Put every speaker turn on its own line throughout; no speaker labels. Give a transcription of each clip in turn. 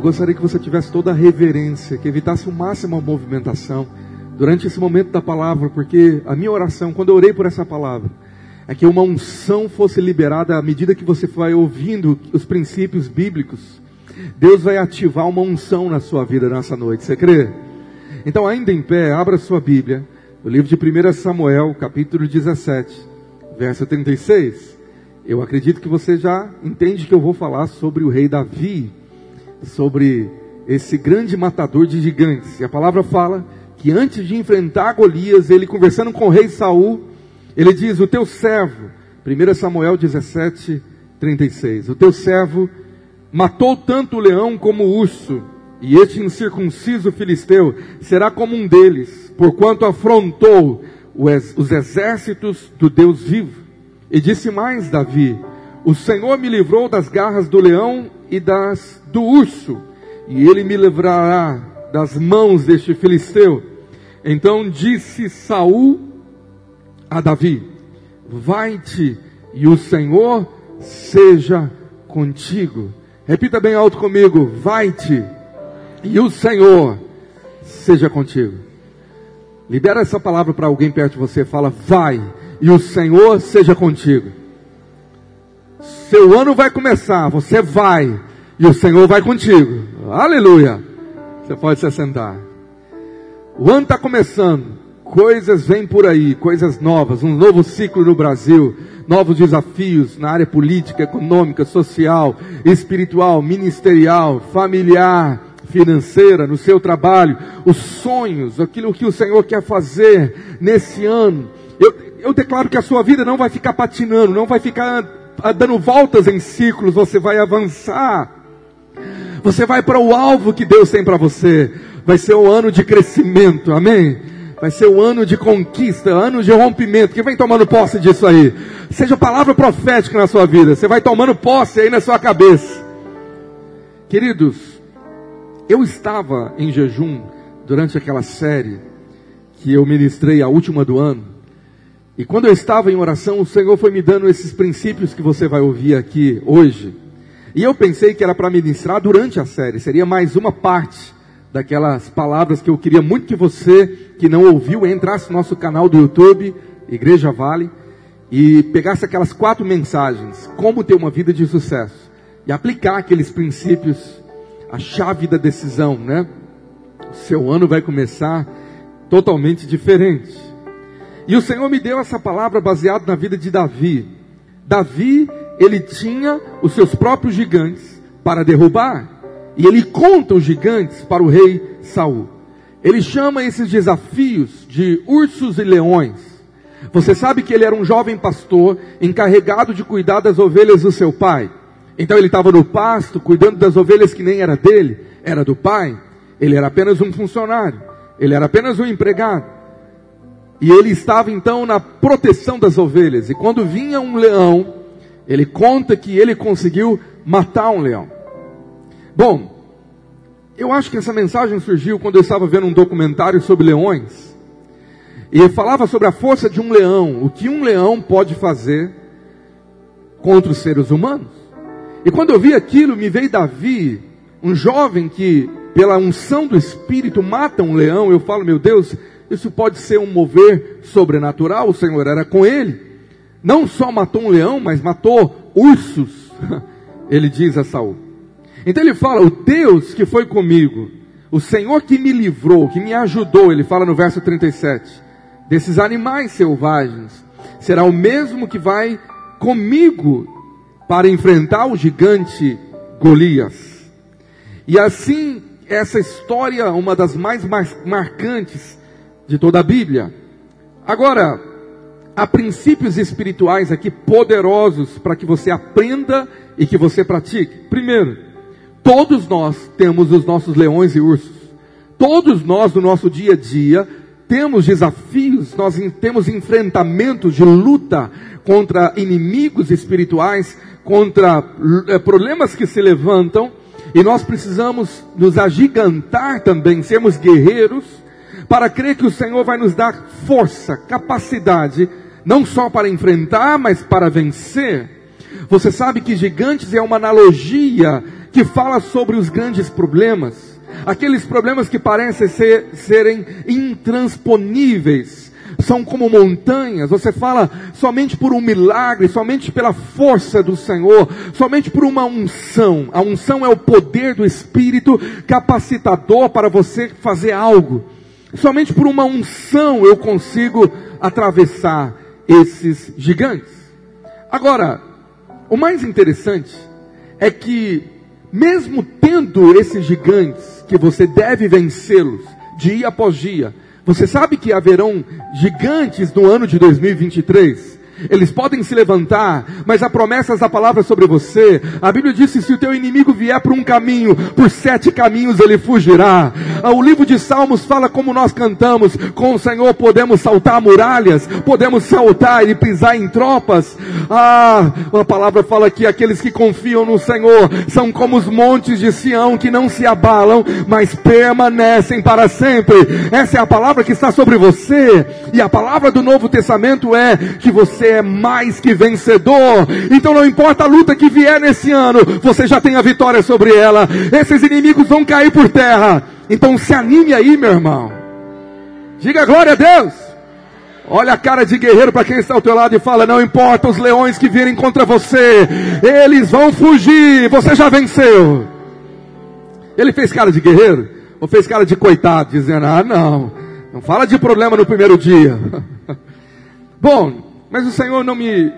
Eu gostaria que você tivesse toda a reverência, que evitasse o máximo a movimentação durante esse momento da palavra, porque a minha oração, quando eu orei por essa palavra, é que uma unção fosse liberada à medida que você vai ouvindo os princípios bíblicos. Deus vai ativar uma unção na sua vida nessa noite, você crê? Então, ainda em pé, abra sua Bíblia, o livro de 1 Samuel, capítulo 17, verso 36. Eu acredito que você já entende que eu vou falar sobre o rei Davi, sobre esse grande matador de gigantes. E a palavra fala que antes de enfrentar Golias, ele conversando com o rei Saul, ele diz: O teu servo, 1 Samuel 17, 36, o teu servo matou tanto o leão como o urso, e este incircunciso filisteu será como um deles, porquanto afrontou os exércitos do Deus vivo. E disse mais Davi: O Senhor me livrou das garras do leão e das do urso, e ele me livrará das mãos deste filisteu. Então disse Saul a Davi: Vai-te e o Senhor seja contigo. Repita bem alto comigo: Vai-te e o Senhor seja contigo. Libera essa palavra para alguém perto de você. Fala: Vai e o Senhor seja contigo. Seu ano vai começar, você vai e o Senhor vai contigo. Aleluia. Você pode se assentar. O ano está começando coisas vêm por aí, coisas novas, um novo ciclo no Brasil, novos desafios na área política, econômica, social, espiritual, ministerial, familiar, financeira, no seu trabalho, os sonhos, aquilo que o Senhor quer fazer nesse ano. Eu, eu declaro que a sua vida não vai ficar patinando, não vai ficar dando voltas em círculos, você vai avançar. Você vai para o alvo que Deus tem para você. Vai ser um ano de crescimento, amém? Vai ser o ano de conquista, ano de rompimento. Quem vem tomando posse disso aí? Seja palavra profética na sua vida. Você vai tomando posse aí na sua cabeça. Queridos, eu estava em jejum durante aquela série que eu ministrei a última do ano. E quando eu estava em oração, o Senhor foi me dando esses princípios que você vai ouvir aqui hoje. E eu pensei que era para ministrar durante a série, seria mais uma parte daquelas palavras que eu queria muito que você que não ouviu entrasse no nosso canal do YouTube, Igreja Vale, e pegasse aquelas quatro mensagens, como ter uma vida de sucesso, e aplicar aqueles princípios, a chave da decisão, né? O seu ano vai começar totalmente diferente. E o Senhor me deu essa palavra baseada na vida de Davi. Davi, ele tinha os seus próprios gigantes para derrubar. E ele conta os gigantes para o rei Saul. Ele chama esses desafios de ursos e leões. Você sabe que ele era um jovem pastor encarregado de cuidar das ovelhas do seu pai. Então ele estava no pasto cuidando das ovelhas que nem era dele, era do pai. Ele era apenas um funcionário, ele era apenas um empregado. E ele estava então na proteção das ovelhas. E quando vinha um leão, ele conta que ele conseguiu matar um leão. Bom, eu acho que essa mensagem surgiu quando eu estava vendo um documentário sobre leões. E falava sobre a força de um leão, o que um leão pode fazer contra os seres humanos. E quando eu vi aquilo, me veio Davi, um jovem que, pela unção do Espírito, mata um leão. Eu falo, meu Deus, isso pode ser um mover sobrenatural. O Senhor era com ele. Não só matou um leão, mas matou ursos. Ele diz a Saul. Então ele fala: O Deus que foi comigo, o Senhor que me livrou, que me ajudou, ele fala no verso 37, desses animais selvagens, será o mesmo que vai comigo para enfrentar o gigante Golias. E assim, essa história, uma das mais marcantes de toda a Bíblia. Agora, há princípios espirituais aqui poderosos para que você aprenda e que você pratique. Primeiro, Todos nós temos os nossos leões e ursos. Todos nós, no nosso dia a dia, temos desafios, nós temos enfrentamentos de luta contra inimigos espirituais, contra é, problemas que se levantam, e nós precisamos nos agigantar também, sermos guerreiros, para crer que o Senhor vai nos dar força, capacidade, não só para enfrentar, mas para vencer. Você sabe que gigantes é uma analogia que fala sobre os grandes problemas, aqueles problemas que parecem ser, serem intransponíveis, são como montanhas. Você fala somente por um milagre, somente pela força do Senhor, somente por uma unção. A unção é o poder do Espírito capacitador para você fazer algo. Somente por uma unção eu consigo atravessar esses gigantes. Agora, o mais interessante é que, mesmo tendo esses gigantes, que você deve vencê-los dia após dia, você sabe que haverão gigantes no ano de 2023? Eles podem se levantar, mas há promessas da palavra sobre você. A Bíblia diz se o teu inimigo vier por um caminho, por sete caminhos ele fugirá. Ah, o livro de Salmos fala como nós cantamos: com o Senhor podemos saltar muralhas, podemos saltar e pisar em tropas. Ah, a palavra fala que aqueles que confiam no Senhor são como os montes de Sião que não se abalam, mas permanecem para sempre. Essa é a palavra que está sobre você. E a palavra do Novo Testamento é que você é mais que vencedor. Então não importa a luta que vier nesse ano, você já tem a vitória sobre ela. Esses inimigos vão cair por terra. Então se anime aí, meu irmão. Diga glória a Deus. Olha a cara de guerreiro para quem está ao teu lado e fala: Não importa os leões que virem contra você, eles vão fugir. Você já venceu. Ele fez cara de guerreiro ou fez cara de coitado, dizendo: Ah, não, não fala de problema no primeiro dia. Bom, mas o Senhor não me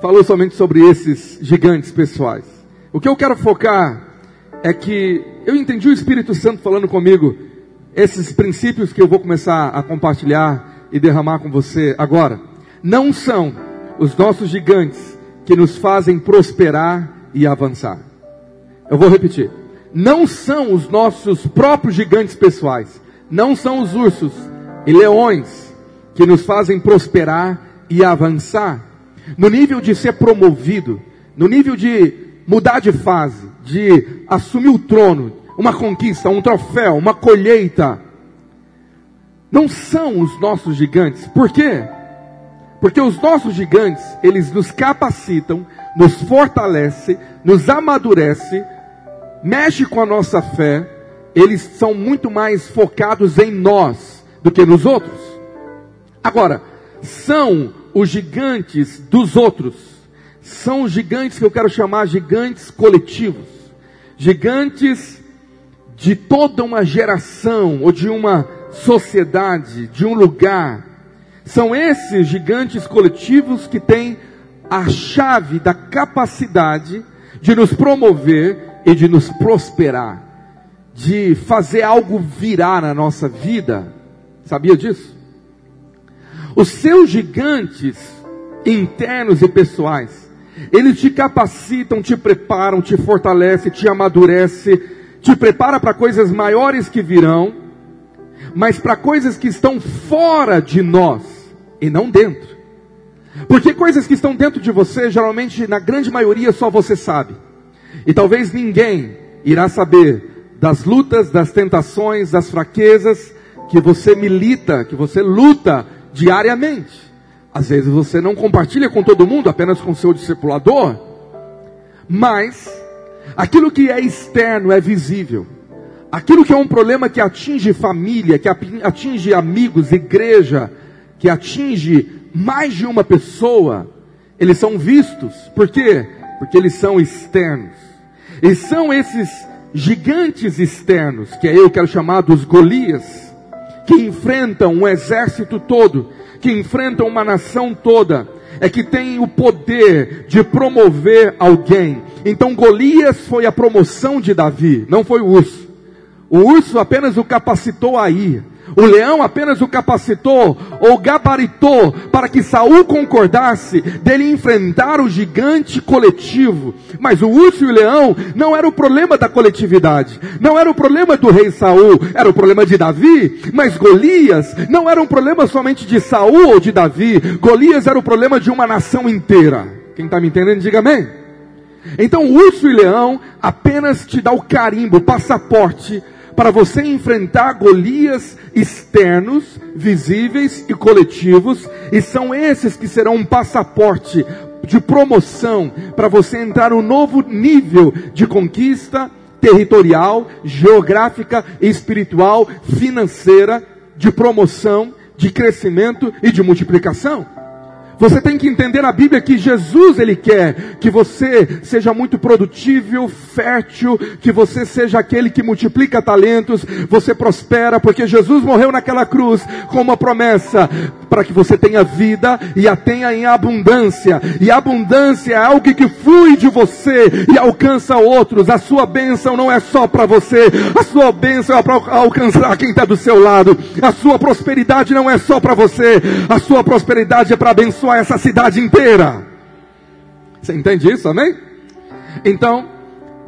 falou somente sobre esses gigantes pessoais. O que eu quero focar é que eu entendi o Espírito Santo falando comigo esses princípios que eu vou começar a compartilhar e derramar com você agora. Não são os nossos gigantes que nos fazem prosperar e avançar. Eu vou repetir. Não são os nossos próprios gigantes pessoais. Não são os ursos e leões que nos fazem prosperar e avançar, no nível de ser promovido, no nível de mudar de fase, de assumir o trono, uma conquista, um troféu, uma colheita, não são os nossos gigantes. Por quê? Porque os nossos gigantes, eles nos capacitam, nos fortalece, nos amadurece, mexe com a nossa fé, eles são muito mais focados em nós do que nos outros. Agora, são os gigantes dos outros. São os gigantes que eu quero chamar gigantes coletivos. Gigantes de toda uma geração ou de uma sociedade, de um lugar. São esses gigantes coletivos que têm a chave da capacidade de nos promover e de nos prosperar, de fazer algo virar na nossa vida. Sabia disso? Os seus gigantes internos e pessoais, eles te capacitam, te preparam, te fortalecem, te amadurece, te prepara para coisas maiores que virão, mas para coisas que estão fora de nós e não dentro. Porque coisas que estão dentro de você, geralmente, na grande maioria, só você sabe. E talvez ninguém irá saber das lutas, das tentações, das fraquezas que você milita, que você luta diariamente. Às vezes você não compartilha com todo mundo, apenas com seu discipulador, mas aquilo que é externo é visível. Aquilo que é um problema que atinge família, que atinge amigos, igreja, que atinge mais de uma pessoa, eles são vistos. Por quê? Porque eles são externos. E são esses gigantes externos, que é eu quero chamar dos Golias, que enfrentam um exército todo, que enfrentam uma nação toda, é que tem o poder de promover alguém. Então Golias foi a promoção de Davi, não foi o urso. O urso apenas o capacitou a ir. O leão apenas o capacitou ou gabaritou para que Saul concordasse dele enfrentar o gigante coletivo. Mas o urso e o leão não era o problema da coletividade, não era o problema do rei Saul, era o problema de Davi. Mas Golias não era um problema somente de Saul ou de Davi, Golias era o problema de uma nação inteira. Quem está me entendendo, diga amém. Então o urso e leão apenas te dá o carimbo, o passaporte para você enfrentar Golias externos, visíveis e coletivos, e são esses que serão um passaporte de promoção, para você entrar num novo nível de conquista territorial, geográfica, espiritual, financeira, de promoção, de crescimento e de multiplicação. Você tem que entender na Bíblia que Jesus ele quer que você seja muito produtivo, fértil, que você seja aquele que multiplica talentos, você prospera, porque Jesus morreu naquela cruz com uma promessa para que você tenha vida e a tenha em abundância. E abundância é algo que flui de você e alcança outros. A sua bênção não é só para você, a sua bênção é para alcançar quem está do seu lado. A sua prosperidade não é só para você, a sua prosperidade é para abençoar essa cidade inteira. Você entende isso, amém? Então,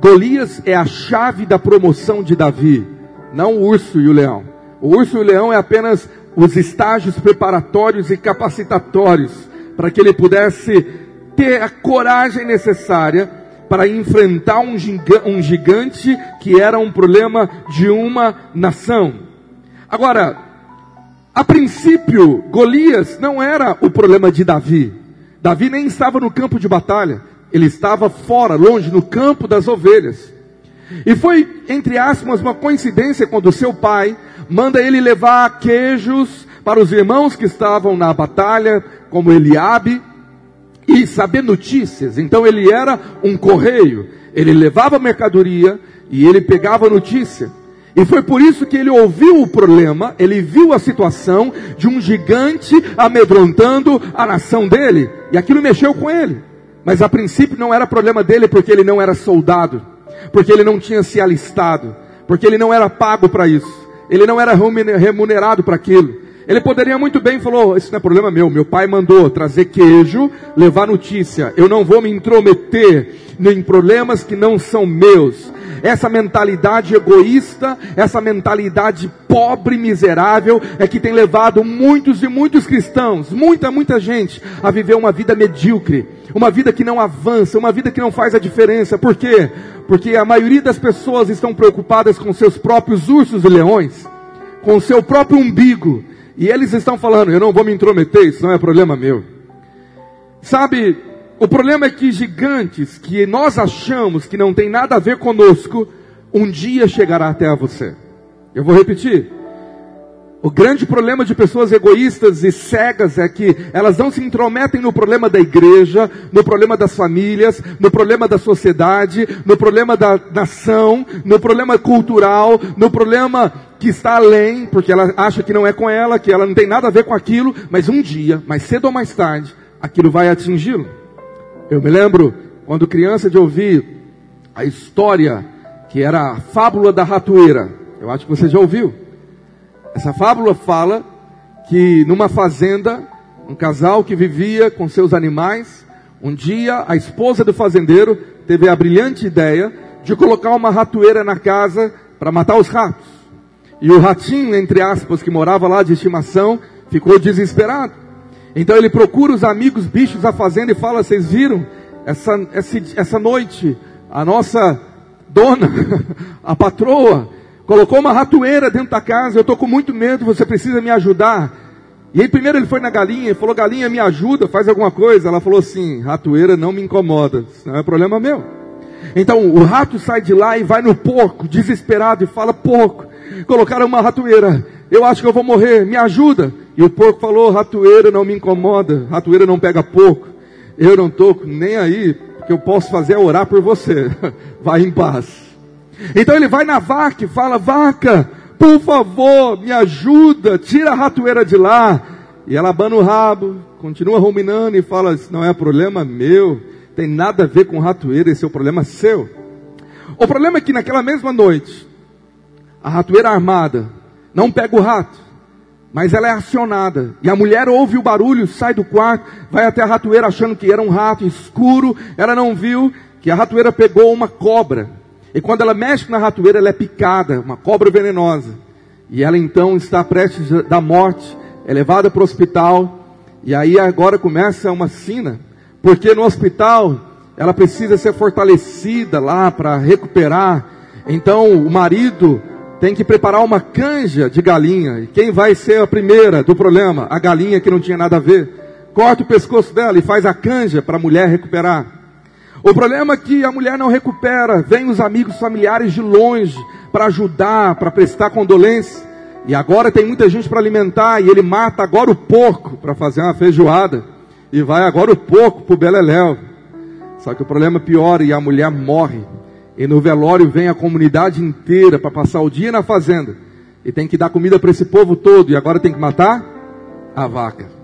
Golias é a chave da promoção de Davi, não o urso e o leão. O urso e o leão é apenas os estágios preparatórios e capacitatórios para que ele pudesse ter a coragem necessária para enfrentar um gigante que era um problema de uma nação. Agora, a princípio, Golias não era o problema de Davi. Davi nem estava no campo de batalha, ele estava fora, longe, no campo das ovelhas. E foi, entre aspas, uma coincidência quando seu pai manda ele levar queijos para os irmãos que estavam na batalha, como Eliabe, e saber notícias. Então ele era um correio, ele levava mercadoria e ele pegava notícia. E foi por isso que ele ouviu o problema, ele viu a situação de um gigante amedrontando a nação dele, e aquilo mexeu com ele. Mas a princípio não era problema dele porque ele não era soldado, porque ele não tinha se alistado, porque ele não era pago para isso, ele não era remunerado para aquilo. Ele poderia muito bem falou, isso não é problema meu, meu pai mandou trazer queijo, levar notícia. Eu não vou me intrometer em problemas que não são meus essa mentalidade egoísta, essa mentalidade pobre, miserável, é que tem levado muitos e muitos cristãos, muita, muita gente, a viver uma vida medíocre, uma vida que não avança, uma vida que não faz a diferença. Por quê? Porque a maioria das pessoas estão preocupadas com seus próprios ursos e leões, com seu próprio umbigo, e eles estão falando: eu não vou me intrometer, isso não é problema meu. Sabe, o problema é que gigantes que nós achamos que não tem nada a ver conosco, um dia chegará até a você. Eu vou repetir. O grande problema de pessoas egoístas e cegas é que elas não se intrometem no problema da igreja, no problema das famílias, no problema da sociedade, no problema da nação, no problema cultural, no problema que está além, porque ela acha que não é com ela, que ela não tem nada a ver com aquilo, mas um dia, mais cedo ou mais tarde, aquilo vai atingi-lo. Eu me lembro, quando criança, de ouvir a história que era a fábula da ratoeira. Eu acho que você já ouviu. Essa fábula fala que numa fazenda, um casal que vivia com seus animais, um dia a esposa do fazendeiro teve a brilhante ideia de colocar uma ratoeira na casa para matar os ratos. E o ratinho, entre aspas, que morava lá de estimação, ficou desesperado. Então ele procura os amigos bichos da fazenda e fala: Vocês viram? Essa, essa, essa noite, a nossa dona, a patroa, colocou uma ratoeira dentro da casa. Eu estou com muito medo, você precisa me ajudar. E aí, primeiro ele foi na galinha e falou: Galinha, me ajuda, faz alguma coisa. Ela falou assim: Ratoeira não me incomoda, isso não é problema meu. Então o rato sai de lá e vai no porco, desesperado, e fala: Porco, colocaram uma ratoeira, eu acho que eu vou morrer, me ajuda. E o porco falou: ratoeira não me incomoda, ratoeira não pega porco. Eu não estou nem aí, o que eu posso fazer é orar por você. vai em paz. Então ele vai na vaca e fala: vaca, por favor, me ajuda, tira a ratoeira de lá. E ela abana o rabo, continua ruminando e fala: Isso não é problema meu, tem nada a ver com ratoeira, esse é o problema seu. O problema é que naquela mesma noite, a ratoeira armada não pega o rato, mas ela é acionada. E a mulher ouve o barulho, sai do quarto, vai até a ratoeira achando que era um rato escuro. Ela não viu que a ratoeira pegou uma cobra. E quando ela mexe na ratoeira, ela é picada, uma cobra venenosa. E ela então está prestes da morte, é levada para o hospital. E aí agora começa uma sina, porque no hospital ela precisa ser fortalecida lá para recuperar. Então o marido tem que preparar uma canja de galinha. E quem vai ser a primeira do problema? A galinha que não tinha nada a ver. corta o pescoço dela e faz a canja para a mulher recuperar. O problema é que a mulher não recupera, vem os amigos familiares de longe para ajudar, para prestar condolência. E agora tem muita gente para alimentar e ele mata agora o porco para fazer uma feijoada. E vai agora o porco para o beleléu. Só que o problema é pior e a mulher morre. E no velório vem a comunidade inteira para passar o dia na fazenda. E tem que dar comida para esse povo todo. E agora tem que matar a vaca.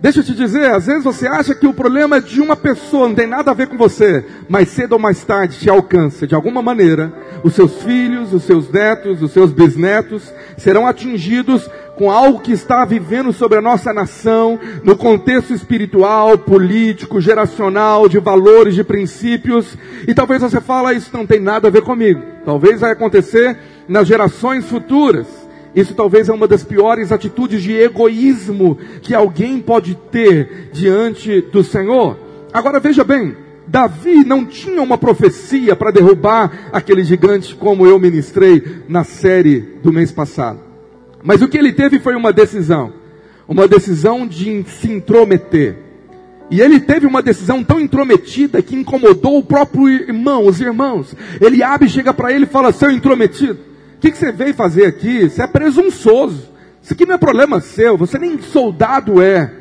Deixa eu te dizer, às vezes você acha que o problema é de uma pessoa, não tem nada a ver com você, mas cedo ou mais tarde te alcança de alguma maneira. Os seus filhos, os seus netos, os seus bisnetos serão atingidos com algo que está vivendo sobre a nossa nação, no contexto espiritual, político, geracional, de valores, de princípios. E talvez você fale, isso não tem nada a ver comigo. Talvez vai acontecer nas gerações futuras. Isso talvez é uma das piores atitudes de egoísmo que alguém pode ter diante do Senhor. Agora veja bem, Davi não tinha uma profecia para derrubar aquele gigante como eu ministrei na série do mês passado. Mas o que ele teve foi uma decisão. Uma decisão de se intrometer. E ele teve uma decisão tão intrometida que incomodou o próprio irmão, os irmãos. Eliabe chega para ele e fala, seu intrometido, o que, que você veio fazer aqui? Você é presunçoso. Isso aqui não é problema seu. Você nem soldado é.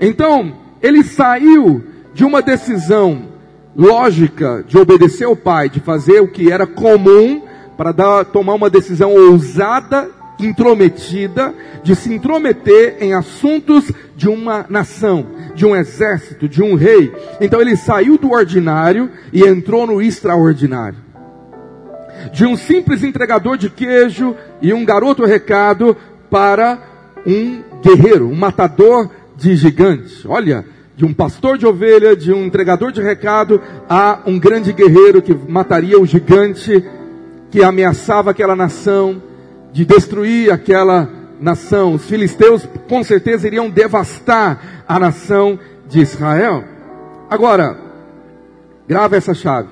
Então, ele saiu de uma decisão lógica de obedecer ao pai, de fazer o que era comum, para dar, tomar uma decisão ousada, intrometida, de se intrometer em assuntos de uma nação, de um exército, de um rei. Então ele saiu do ordinário e entrou no extraordinário de um simples entregador de queijo e um garoto recado para um guerreiro, um matador de gigantes. Olha, de um pastor de ovelha, de um entregador de recado, a um grande guerreiro que mataria o gigante que ameaçava aquela nação, de destruir aquela nação. Os filisteus com certeza iriam devastar a nação de Israel. Agora, grava essa chave.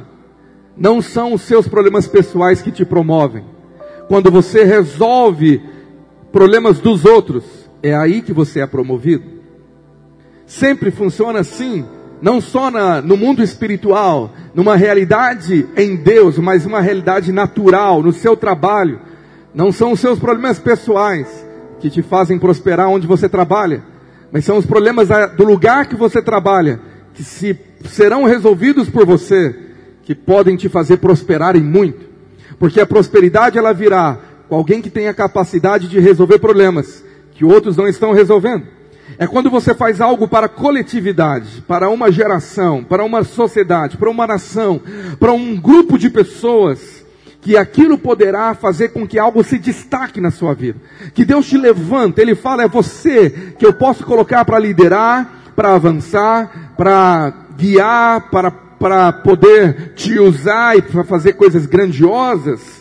Não são os seus problemas pessoais que te promovem. Quando você resolve problemas dos outros, é aí que você é promovido. Sempre funciona assim, não só na, no mundo espiritual, numa realidade em Deus, mas uma realidade natural, no seu trabalho. Não são os seus problemas pessoais que te fazem prosperar onde você trabalha, mas são os problemas do lugar que você trabalha que se serão resolvidos por você que podem te fazer prosperar em muito. Porque a prosperidade ela virá com alguém que tem a capacidade de resolver problemas que outros não estão resolvendo. É quando você faz algo para a coletividade, para uma geração, para uma sociedade, para uma nação, para um grupo de pessoas, que aquilo poderá fazer com que algo se destaque na sua vida. Que Deus te levanta, Ele fala, é você que eu posso colocar para liderar, para avançar, para guiar, para para poder te usar e para fazer coisas grandiosas.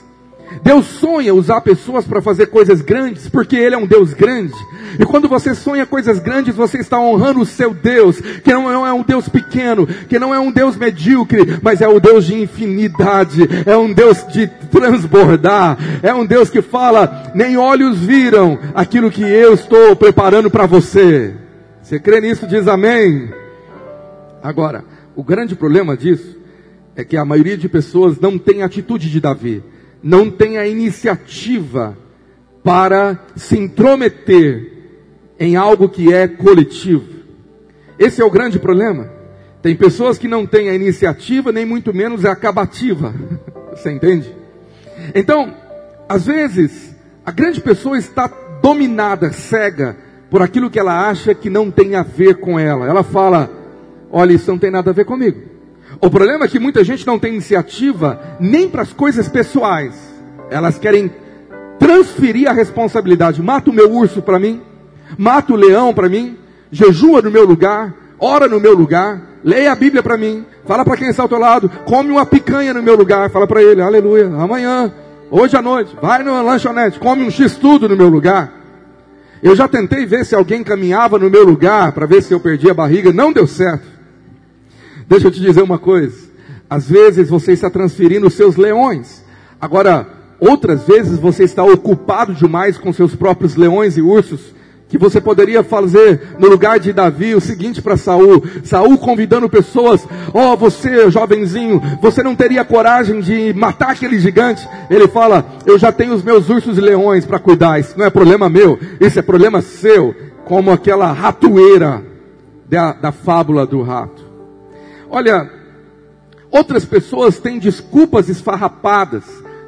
Deus sonha usar pessoas para fazer coisas grandes, porque Ele é um Deus grande. E quando você sonha coisas grandes, você está honrando o seu Deus, que não é um Deus pequeno, que não é um Deus medíocre, mas é o Deus de infinidade, é um Deus de transbordar, é um Deus que fala: nem olhos viram aquilo que eu estou preparando para você. Você crê nisso? Diz amém. Agora, o grande problema disso é que a maioria de pessoas não tem atitude de Davi, não tem a iniciativa para se intrometer em algo que é coletivo. Esse é o grande problema. Tem pessoas que não têm a iniciativa, nem muito menos a acabativa. Você entende? Então, às vezes, a grande pessoa está dominada, cega, por aquilo que ela acha que não tem a ver com ela. Ela fala, Olha, isso não tem nada a ver comigo. O problema é que muita gente não tem iniciativa nem para as coisas pessoais. Elas querem transferir a responsabilidade. Mata o meu urso para mim, mata o leão para mim, jejua no meu lugar, ora no meu lugar, leia a Bíblia para mim, fala para quem está ao teu lado, come uma picanha no meu lugar, fala para ele, aleluia, amanhã, hoje à noite, vai na lanchonete, come um X tudo no meu lugar. Eu já tentei ver se alguém caminhava no meu lugar para ver se eu perdia a barriga, não deu certo. Deixa eu te dizer uma coisa. Às vezes você está transferindo os seus leões. Agora, outras vezes você está ocupado demais com seus próprios leões e ursos que você poderia fazer no lugar de Davi o seguinte para Saul, Saul convidando pessoas, ó oh, você jovenzinho, você não teria coragem de matar aquele gigante? Ele fala, eu já tenho os meus ursos e leões para cuidar, isso não é problema meu, isso é problema seu, como aquela ratoeira da, da fábula do rato. Olha, outras pessoas têm desculpas esfarrapadas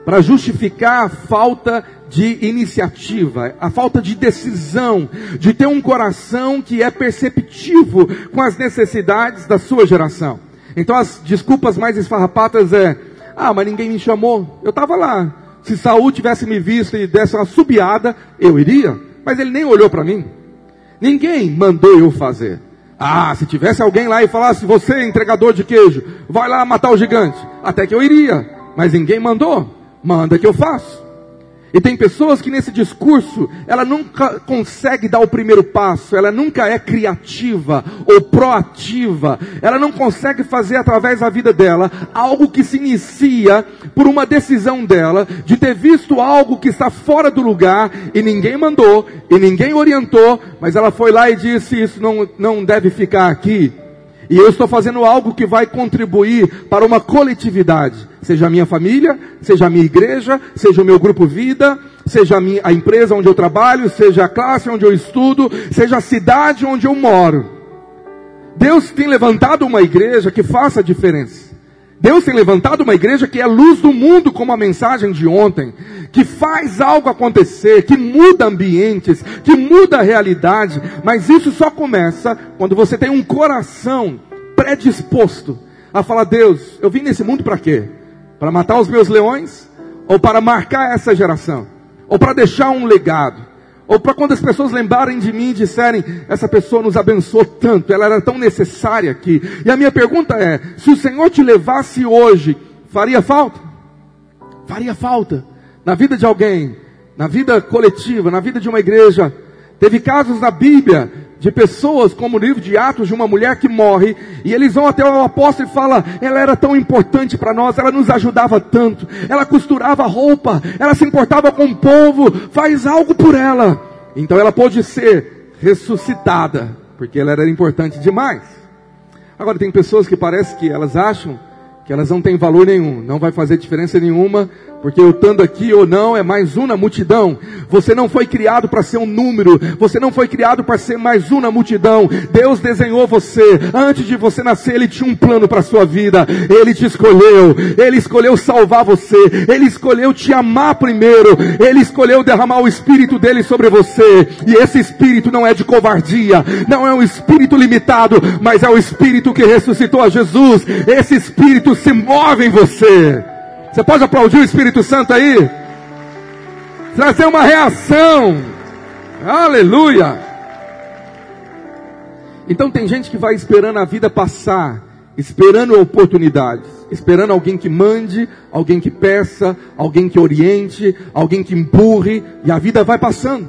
para justificar a falta de iniciativa, a falta de decisão, de ter um coração que é perceptivo com as necessidades da sua geração. Então as desculpas mais esfarrapadas é: ah, mas ninguém me chamou, eu estava lá. Se Saul tivesse me visto e desse uma subiada, eu iria, mas ele nem olhou para mim. Ninguém mandou eu fazer. Ah, se tivesse alguém lá e falasse, você é entregador de queijo, vai lá matar o gigante, até que eu iria, mas ninguém mandou. Manda que eu faço. E tem pessoas que nesse discurso, ela nunca consegue dar o primeiro passo, ela nunca é criativa ou proativa, ela não consegue fazer através da vida dela algo que se inicia por uma decisão dela de ter visto algo que está fora do lugar e ninguém mandou e ninguém orientou, mas ela foi lá e disse: Isso não, não deve ficar aqui. E eu estou fazendo algo que vai contribuir para uma coletividade. Seja a minha família, seja a minha igreja, seja o meu grupo vida, seja a, minha, a empresa onde eu trabalho, seja a classe onde eu estudo, seja a cidade onde eu moro. Deus tem levantado uma igreja que faça a diferença. Deus tem levantado uma igreja que é luz do mundo, como a mensagem de ontem, que faz algo acontecer, que muda ambientes, que muda a realidade, mas isso só começa quando você tem um coração predisposto a falar: Deus, eu vim nesse mundo para quê? Para matar os meus leões? Ou para marcar essa geração? Ou para deixar um legado? Ou para quando as pessoas lembrarem de mim e disserem, essa pessoa nos abençoou tanto, ela era tão necessária aqui. E a minha pergunta é: se o Senhor te levasse hoje, faria falta? Faria falta na vida de alguém, na vida coletiva, na vida de uma igreja. Teve casos na Bíblia de pessoas, como o livro de Atos, de uma mulher que morre, e eles vão até o apóstolo e falam, ela era tão importante para nós, ela nos ajudava tanto, ela costurava roupa, ela se importava com o povo, faz algo por ela. Então ela pôde ser ressuscitada, porque ela era importante demais. Agora tem pessoas que parece que elas acham que elas não têm valor nenhum, não vai fazer diferença nenhuma, porque eu estando aqui ou não é mais um na multidão. Você não foi criado para ser um número. Você não foi criado para ser mais um na multidão. Deus desenhou você. Antes de você nascer, Ele tinha um plano para a sua vida. Ele te escolheu. Ele escolheu salvar você. Ele escolheu te amar primeiro. Ele escolheu derramar o Espírito dele sobre você. E esse Espírito não é de covardia. Não é um Espírito limitado. Mas é o Espírito que ressuscitou a Jesus. Esse Espírito se move em você. Você pode aplaudir o Espírito Santo aí? Trazer uma reação. Aleluia. Então tem gente que vai esperando a vida passar, esperando oportunidades, esperando alguém que mande, alguém que peça, alguém que oriente, alguém que empurre, e a vida vai passando.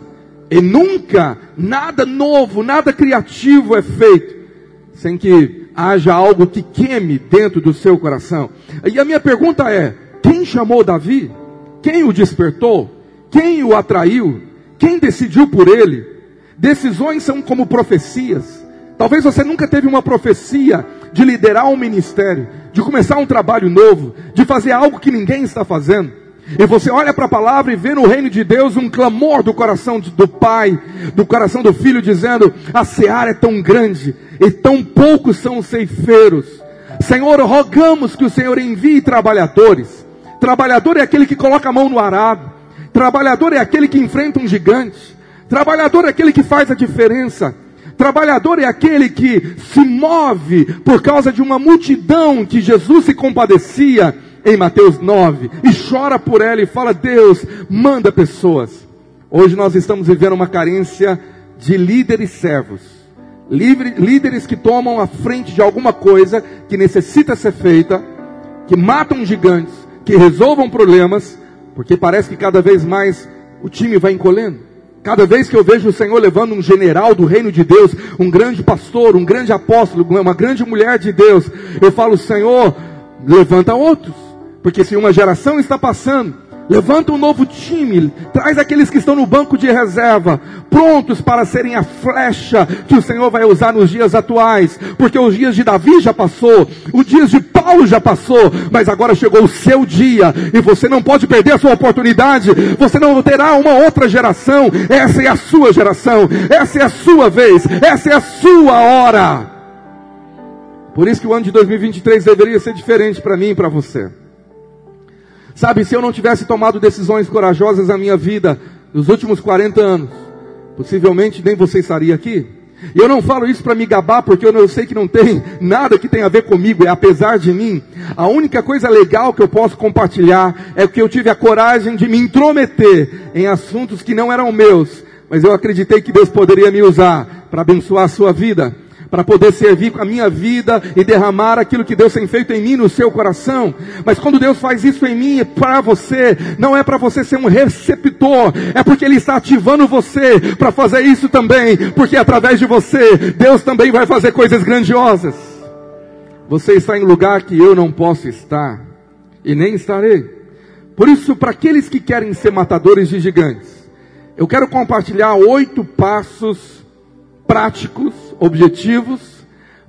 E nunca nada novo, nada criativo é feito sem que haja algo que queime dentro do seu coração. E a minha pergunta é: quem chamou Davi? Quem o despertou? Quem o atraiu? Quem decidiu por ele? Decisões são como profecias. Talvez você nunca teve uma profecia de liderar um ministério, de começar um trabalho novo, de fazer algo que ninguém está fazendo. E você olha para a palavra e vê no reino de Deus um clamor do coração do pai, do coração do filho, dizendo: A seara é tão grande e tão poucos são os ceifeiros. Senhor, rogamos que o Senhor envie trabalhadores. Trabalhador é aquele que coloca a mão no arado. Trabalhador é aquele que enfrenta um gigante. Trabalhador é aquele que faz a diferença. Trabalhador é aquele que se move por causa de uma multidão que Jesus se compadecia em Mateus 9 e chora por ela e fala: Deus, manda pessoas. Hoje nós estamos vivendo uma carência de líderes servos, líderes que tomam a frente de alguma coisa que necessita ser feita, que matam gigantes, que resolvam problemas, porque parece que cada vez mais o time vai encolhendo. Cada vez que eu vejo o Senhor levando um general do reino de Deus, um grande pastor, um grande apóstolo, uma grande mulher de Deus, eu falo, Senhor, levanta outros. Porque se uma geração está passando Levanta um novo time, traz aqueles que estão no banco de reserva, prontos para serem a flecha que o Senhor vai usar nos dias atuais, porque os dias de Davi já passou, os dias de Paulo já passou, mas agora chegou o seu dia e você não pode perder a sua oportunidade. Você não terá uma outra geração. Essa é a sua geração, essa é a sua vez, essa é a sua hora. Por isso que o ano de 2023 deveria ser diferente para mim e para você. Sabe, se eu não tivesse tomado decisões corajosas na minha vida nos últimos 40 anos, possivelmente nem você estaria aqui. E eu não falo isso para me gabar, porque eu, não, eu sei que não tem nada que tenha a ver comigo, é apesar de mim. A única coisa legal que eu posso compartilhar é que eu tive a coragem de me intrometer em assuntos que não eram meus, mas eu acreditei que Deus poderia me usar para abençoar a sua vida para poder servir com a minha vida e derramar aquilo que Deus tem feito em mim no seu coração. Mas quando Deus faz isso em mim, é para você, não é para você ser um receptor, é porque Ele está ativando você para fazer isso também, porque através de você, Deus também vai fazer coisas grandiosas. Você está em lugar que eu não posso estar e nem estarei. Por isso, para aqueles que querem ser matadores de gigantes, eu quero compartilhar oito passos práticos, objetivos,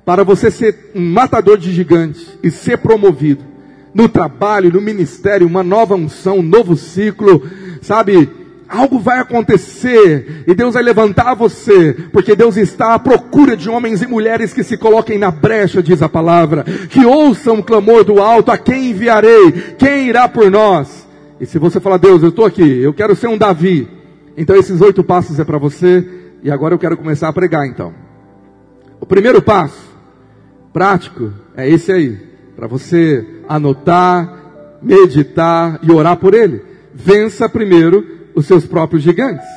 para você ser um matador de gigantes e ser promovido no trabalho, no ministério, uma nova unção, um novo ciclo, sabe? Algo vai acontecer e Deus vai levantar você, porque Deus está à procura de homens e mulheres que se coloquem na brecha, diz a palavra, que ouçam o clamor do alto: a quem enviarei? Quem irá por nós? E se você falar, Deus, eu estou aqui, eu quero ser um Davi, então esses oito passos é para você e agora eu quero começar a pregar então. O primeiro passo, prático, é esse aí. Para você anotar, meditar e orar por ele. Vença primeiro os seus próprios gigantes.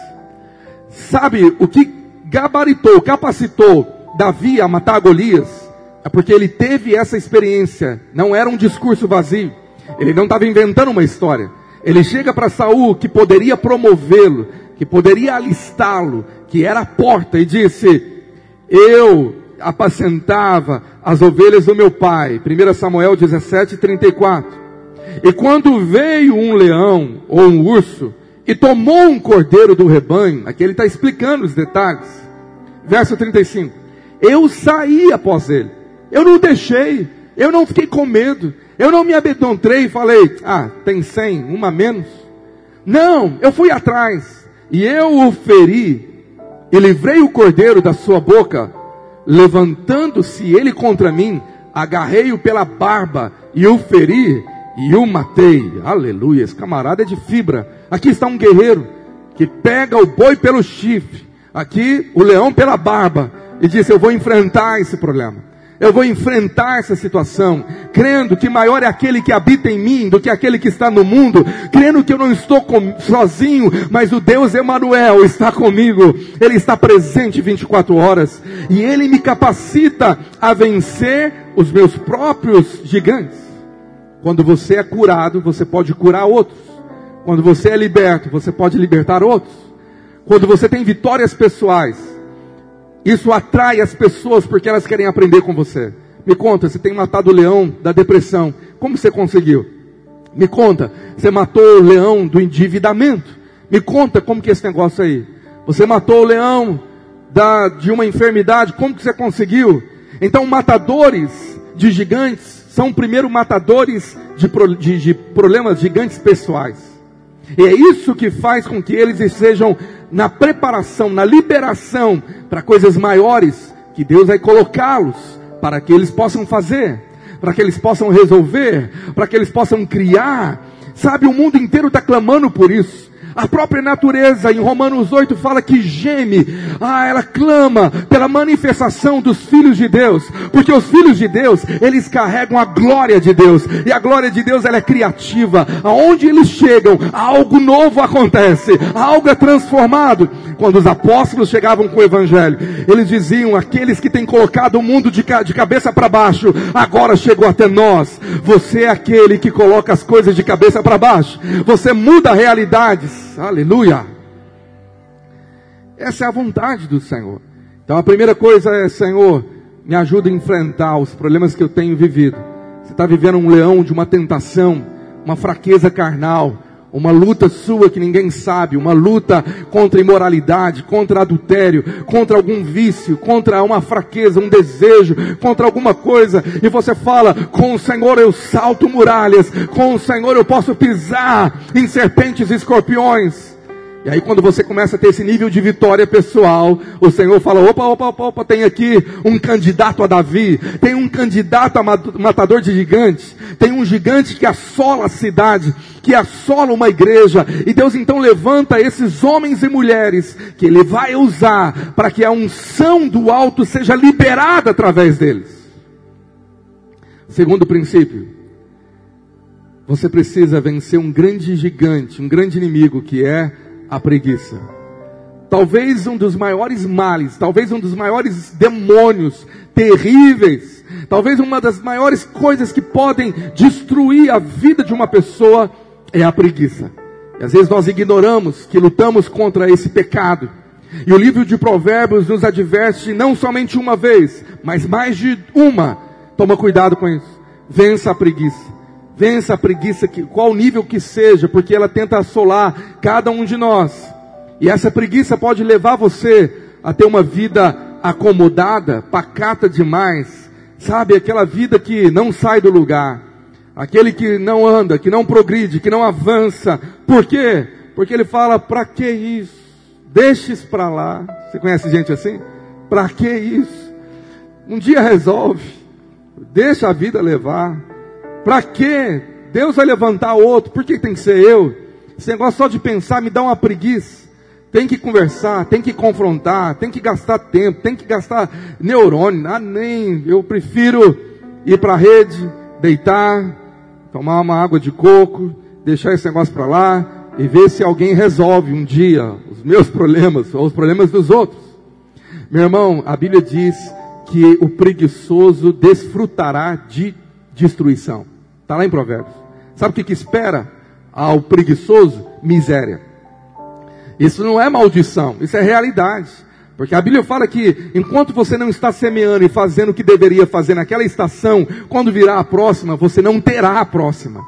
Sabe o que gabaritou, capacitou Davi a matar Golias? É porque ele teve essa experiência. Não era um discurso vazio. Ele não estava inventando uma história. Ele chega para Saul que poderia promovê-lo, que poderia alistá-lo, que era a porta, e disse: Eu apacentava as ovelhas do meu pai. 1 Samuel 17, 34. E quando veio um leão ou um urso e tomou um cordeiro do rebanho, aqui ele está explicando os detalhes. Verso 35. Eu saí após ele. Eu não deixei. Eu não fiquei com medo. Eu não me amedrontei e falei, ah, tem cem, uma menos. Não, eu fui atrás. E eu o feri e livrei o cordeiro da sua boca, levantando-se ele contra mim, agarrei-o pela barba e o feri e o matei. Aleluia, esse camarada é de fibra. Aqui está um guerreiro que pega o boi pelo chifre, aqui o leão pela barba e diz: Eu vou enfrentar esse problema. Eu vou enfrentar essa situação, crendo que maior é aquele que habita em mim do que aquele que está no mundo, crendo que eu não estou com, sozinho, mas o Deus Emanuel está comigo. Ele está presente 24 horas e ele me capacita a vencer os meus próprios gigantes. Quando você é curado, você pode curar outros. Quando você é liberto, você pode libertar outros. Quando você tem vitórias pessoais, isso atrai as pessoas porque elas querem aprender com você. Me conta, você tem matado o leão da depressão. Como você conseguiu? Me conta, você matou o leão do endividamento. Me conta como que é esse negócio aí. Você matou o leão da, de uma enfermidade. Como que você conseguiu? Então, matadores de gigantes são primeiro matadores de, de, de problemas gigantes pessoais. E é isso que faz com que eles estejam na preparação, na liberação para coisas maiores que Deus vai colocá-los para que eles possam fazer, para que eles possam resolver, para que eles possam criar. Sabe, o mundo inteiro está clamando por isso. A própria natureza, em Romanos 8, fala que geme, ah, ela clama pela manifestação dos filhos de Deus, porque os filhos de Deus, eles carregam a glória de Deus, e a glória de Deus ela é criativa. Aonde eles chegam, algo novo acontece, algo é transformado. Quando os apóstolos chegavam com o evangelho, eles diziam: aqueles que têm colocado o mundo de, de cabeça para baixo, agora chegou até nós. Você é aquele que coloca as coisas de cabeça para baixo, você muda realidades Aleluia. Essa é a vontade do Senhor. Então a primeira coisa é, Senhor, me ajuda a enfrentar os problemas que eu tenho vivido. Você está vivendo um leão de uma tentação, uma fraqueza carnal, uma luta sua que ninguém sabe, uma luta contra imoralidade, contra adultério, contra algum vício, contra uma fraqueza, um desejo, contra alguma coisa, e você fala: com o Senhor eu salto muralhas, com o Senhor eu posso pisar em serpentes e escorpiões. E aí quando você começa a ter esse nível de vitória pessoal, o Senhor fala, opa, opa, opa, opa, tem aqui um candidato a Davi, tem um candidato a matador de gigantes, tem um gigante que assola a cidade, que assola uma igreja, e Deus então levanta esses homens e mulheres que Ele vai usar para que a unção do alto seja liberada através deles. Segundo princípio, você precisa vencer um grande gigante, um grande inimigo que é a preguiça. Talvez um dos maiores males, talvez um dos maiores demônios terríveis, talvez uma das maiores coisas que podem destruir a vida de uma pessoa é a preguiça. E às vezes nós ignoramos que lutamos contra esse pecado. E o livro de Provérbios nos adverte não somente uma vez, mas mais de uma. Toma cuidado com isso. Vença a preguiça. Vença a preguiça, que, qual nível que seja, porque ela tenta assolar cada um de nós. E essa preguiça pode levar você a ter uma vida acomodada, pacata demais. Sabe, aquela vida que não sai do lugar. Aquele que não anda, que não progride, que não avança. Por quê? Porque ele fala, para que isso? Deixe isso para lá. Você conhece gente assim? Para que isso? Um dia resolve. Deixa a vida levar. Para quê? Deus vai levantar outro, por que tem que ser eu? Esse negócio só de pensar me dá uma preguiça. Tem que conversar, tem que confrontar, tem que gastar tempo, tem que gastar neurônio. Ah, nem, eu prefiro ir para a rede, deitar, tomar uma água de coco, deixar esse negócio para lá e ver se alguém resolve um dia os meus problemas ou os problemas dos outros. Meu irmão, a Bíblia diz que o preguiçoso desfrutará de destruição. Está lá em Provérbios. Sabe o que, que espera ao preguiçoso? Miséria. Isso não é maldição, isso é realidade. Porque a Bíblia fala que enquanto você não está semeando e fazendo o que deveria fazer naquela estação, quando virá a próxima, você não terá a próxima.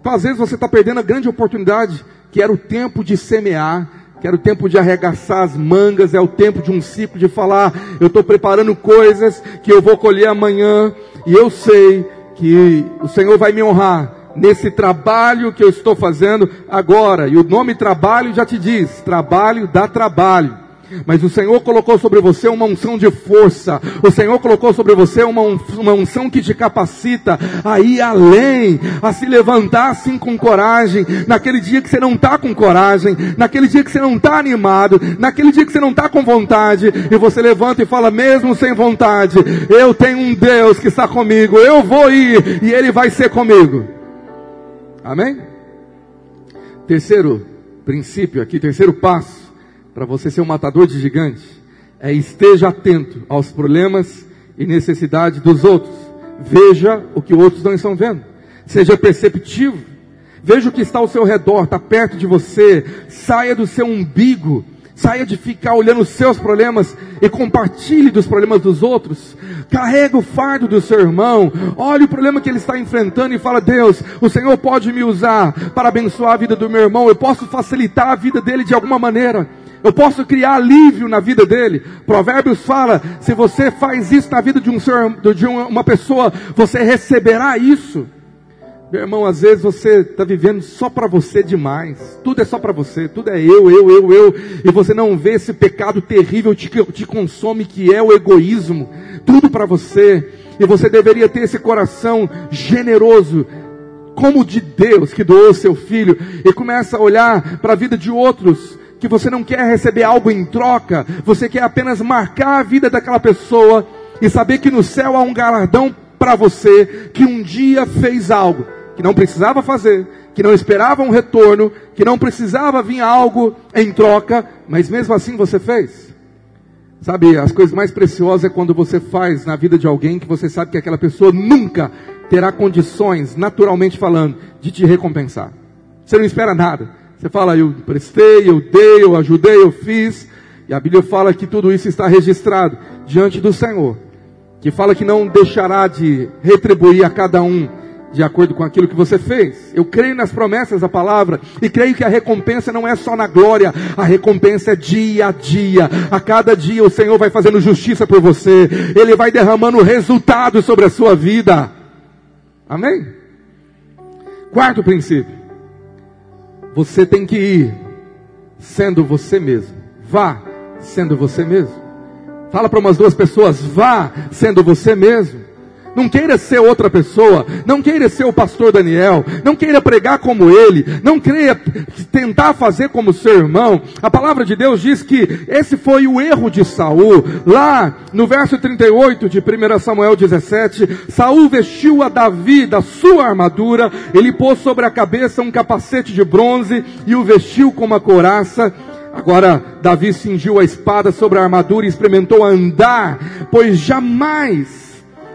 Então, às vezes, você está perdendo a grande oportunidade, que era o tempo de semear, que era o tempo de arregaçar as mangas, é o tempo de um ciclo de falar, eu estou preparando coisas que eu vou colher amanhã, e eu sei que o Senhor vai me honrar nesse trabalho que eu estou fazendo agora. E o nome trabalho já te diz: trabalho dá trabalho. Mas o Senhor colocou sobre você uma unção de força. O Senhor colocou sobre você uma, uma unção que te capacita a ir além, a se levantar assim com coragem. Naquele dia que você não está com coragem, naquele dia que você não está animado, naquele dia que você não está com vontade, e você levanta e fala, mesmo sem vontade, eu tenho um Deus que está comigo, eu vou ir e Ele vai ser comigo. Amém? Terceiro princípio aqui, terceiro passo para você ser um matador de gigantes, é esteja atento aos problemas e necessidades dos outros. Veja o que outros não estão vendo. Seja perceptivo. Veja o que está ao seu redor, está perto de você. Saia do seu umbigo. Saia de ficar olhando os seus problemas e compartilhe dos problemas dos outros. Carrega o fardo do seu irmão. Olhe o problema que ele está enfrentando e fala: Deus, o Senhor pode me usar para abençoar a vida do meu irmão. Eu posso facilitar a vida dele de alguma maneira. Eu posso criar alívio na vida dele. Provérbios fala: se você faz isso na vida de, um senhor, de uma pessoa, você receberá isso. Meu irmão, às vezes você está vivendo só para você demais. Tudo é só para você. Tudo é eu, eu, eu, eu. E você não vê esse pecado terrível que te consome, que é o egoísmo. Tudo para você. E você deveria ter esse coração generoso, como de Deus que doou seu filho, e começa a olhar para a vida de outros que você não quer receber algo em troca, você quer apenas marcar a vida daquela pessoa e saber que no céu há um galardão para você que um dia fez algo que não precisava fazer, que não esperava um retorno, que não precisava vir algo em troca, mas mesmo assim você fez. Sabe, as coisas mais preciosas é quando você faz na vida de alguém que você sabe que aquela pessoa nunca terá condições, naturalmente falando, de te recompensar. Você não espera nada. Você fala, eu prestei, eu dei, eu ajudei, eu fiz. E a Bíblia fala que tudo isso está registrado diante do Senhor. Que fala que não deixará de retribuir a cada um de acordo com aquilo que você fez. Eu creio nas promessas da palavra e creio que a recompensa não é só na glória, a recompensa é dia a dia. A cada dia o Senhor vai fazendo justiça por você, Ele vai derramando resultados sobre a sua vida. Amém? Quarto princípio: você tem que ir sendo você mesmo. Vá sendo você mesmo. Fala para umas duas pessoas, vá sendo você mesmo. Não queira ser outra pessoa, não queira ser o pastor Daniel, não queira pregar como ele, não queira tentar fazer como seu irmão. A palavra de Deus diz que esse foi o erro de Saul. Lá no verso 38 de 1 Samuel 17, Saul vestiu a Davi da sua armadura, ele pôs sobre a cabeça um capacete de bronze e o vestiu com uma couraça. Agora Davi cingiu a espada sobre a armadura e experimentou andar, pois jamais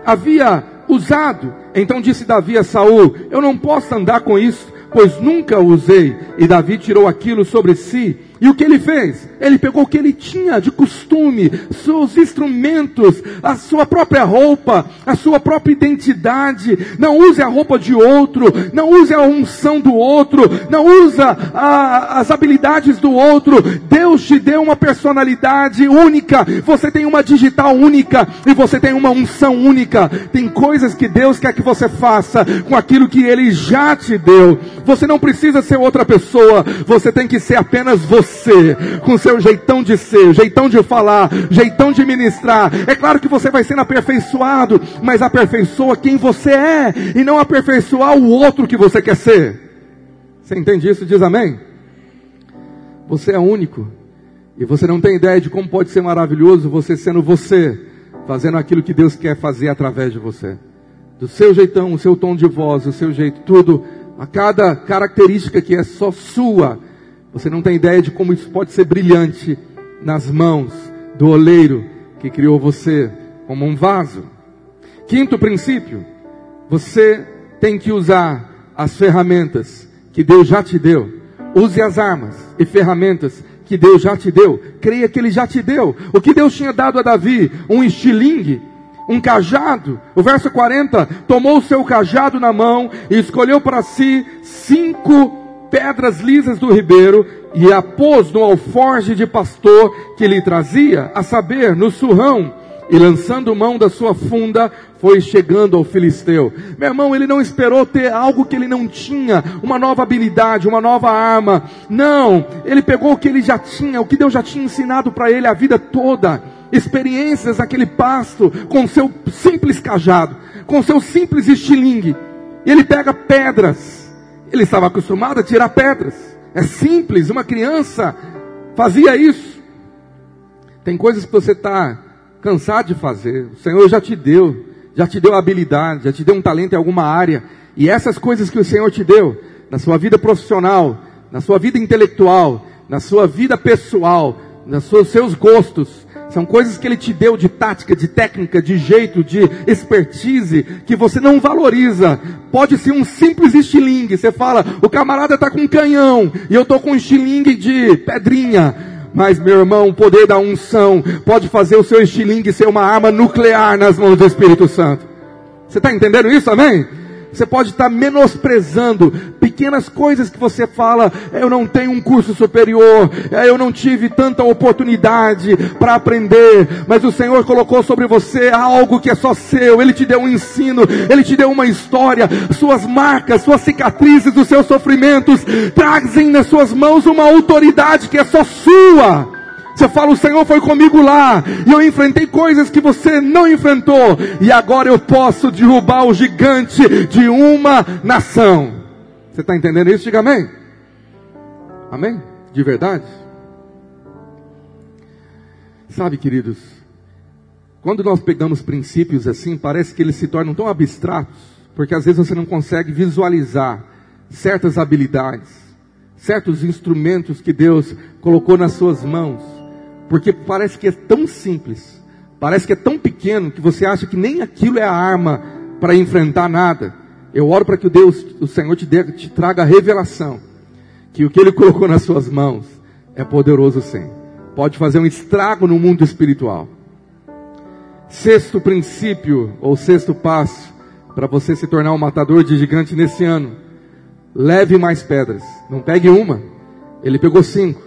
havia usado. Então disse Davi a Saul: Eu não posso andar com isso, pois nunca usei. E Davi tirou aquilo sobre si e o que ele fez? Ele pegou o que ele tinha de costume, seus instrumentos, a sua própria roupa, a sua própria identidade. Não use a roupa de outro, não use a unção do outro, não usa a, as habilidades do outro. Deus te deu uma personalidade única, você tem uma digital única e você tem uma unção única. Tem coisas que Deus quer que você faça com aquilo que Ele já te deu. Você não precisa ser outra pessoa, você tem que ser apenas você com seu jeitão de ser, jeitão de falar, jeitão de ministrar. É claro que você vai sendo aperfeiçoado, mas aperfeiçoa quem você é e não aperfeiçoar o outro que você quer ser. Você entende isso? Diz amém? Você é único e você não tem ideia de como pode ser maravilhoso você sendo você, fazendo aquilo que Deus quer fazer através de você. Do seu jeitão, o seu tom de voz, o seu jeito, tudo, a cada característica que é só sua, você não tem ideia de como isso pode ser brilhante nas mãos do oleiro que criou você como um vaso. Quinto princípio, você tem que usar as ferramentas que Deus já te deu. Use as armas e ferramentas que Deus já te deu. Creia que Ele já te deu. O que Deus tinha dado a Davi? Um estilingue, um cajado. O verso 40, tomou o seu cajado na mão e escolheu para si cinco pedras lisas do ribeiro e a pôs no alforge de pastor que lhe trazia, a saber, no surrão, e lançando mão da sua funda, foi chegando ao filisteu. Meu irmão, ele não esperou ter algo que ele não tinha, uma nova habilidade, uma nova arma. Não, ele pegou o que ele já tinha, o que Deus já tinha ensinado para ele a vida toda. Experiências naquele pasto, com seu simples cajado, com seu simples estilingue. Ele pega pedras, ele estava acostumado a tirar pedras. É simples, uma criança fazia isso. Tem coisas que você está cansado de fazer. O Senhor já te deu, já te deu habilidade, já te deu um talento em alguma área. E essas coisas que o Senhor te deu, na sua vida profissional, na sua vida intelectual, na sua vida pessoal, nos seus gostos, são coisas que ele te deu de tática, de técnica, de jeito, de expertise, que você não valoriza. Pode ser um simples estilingue. Você fala, o camarada está com um canhão e eu estou com um estilingue de pedrinha. Mas, meu irmão, o poder da unção pode fazer o seu estilingue ser uma arma nuclear nas mãos do Espírito Santo. Você está entendendo isso, amém? Você pode estar menosprezando pequenas coisas que você fala, eu não tenho um curso superior, eu não tive tanta oportunidade para aprender, mas o Senhor colocou sobre você algo que é só seu, Ele te deu um ensino, Ele te deu uma história, suas marcas, suas cicatrizes, os seus sofrimentos, trazem nas suas mãos uma autoridade que é só sua. Você fala, o Senhor foi comigo lá, e eu enfrentei coisas que você não enfrentou, e agora eu posso derrubar o gigante de uma nação. Você está entendendo isso? Diga amém. Amém? De verdade? Sabe, queridos, quando nós pegamos princípios assim, parece que eles se tornam tão abstratos, porque às vezes você não consegue visualizar certas habilidades, certos instrumentos que Deus colocou nas suas mãos porque parece que é tão simples, parece que é tão pequeno que você acha que nem aquilo é a arma para enfrentar nada. Eu oro para que o Deus, o Senhor te, dê, te traga a revelação que o que Ele colocou nas suas mãos é poderoso sim. Pode fazer um estrago no mundo espiritual. Sexto princípio, ou sexto passo, para você se tornar um matador de gigante nesse ano, leve mais pedras. Não pegue uma. Ele pegou cinco.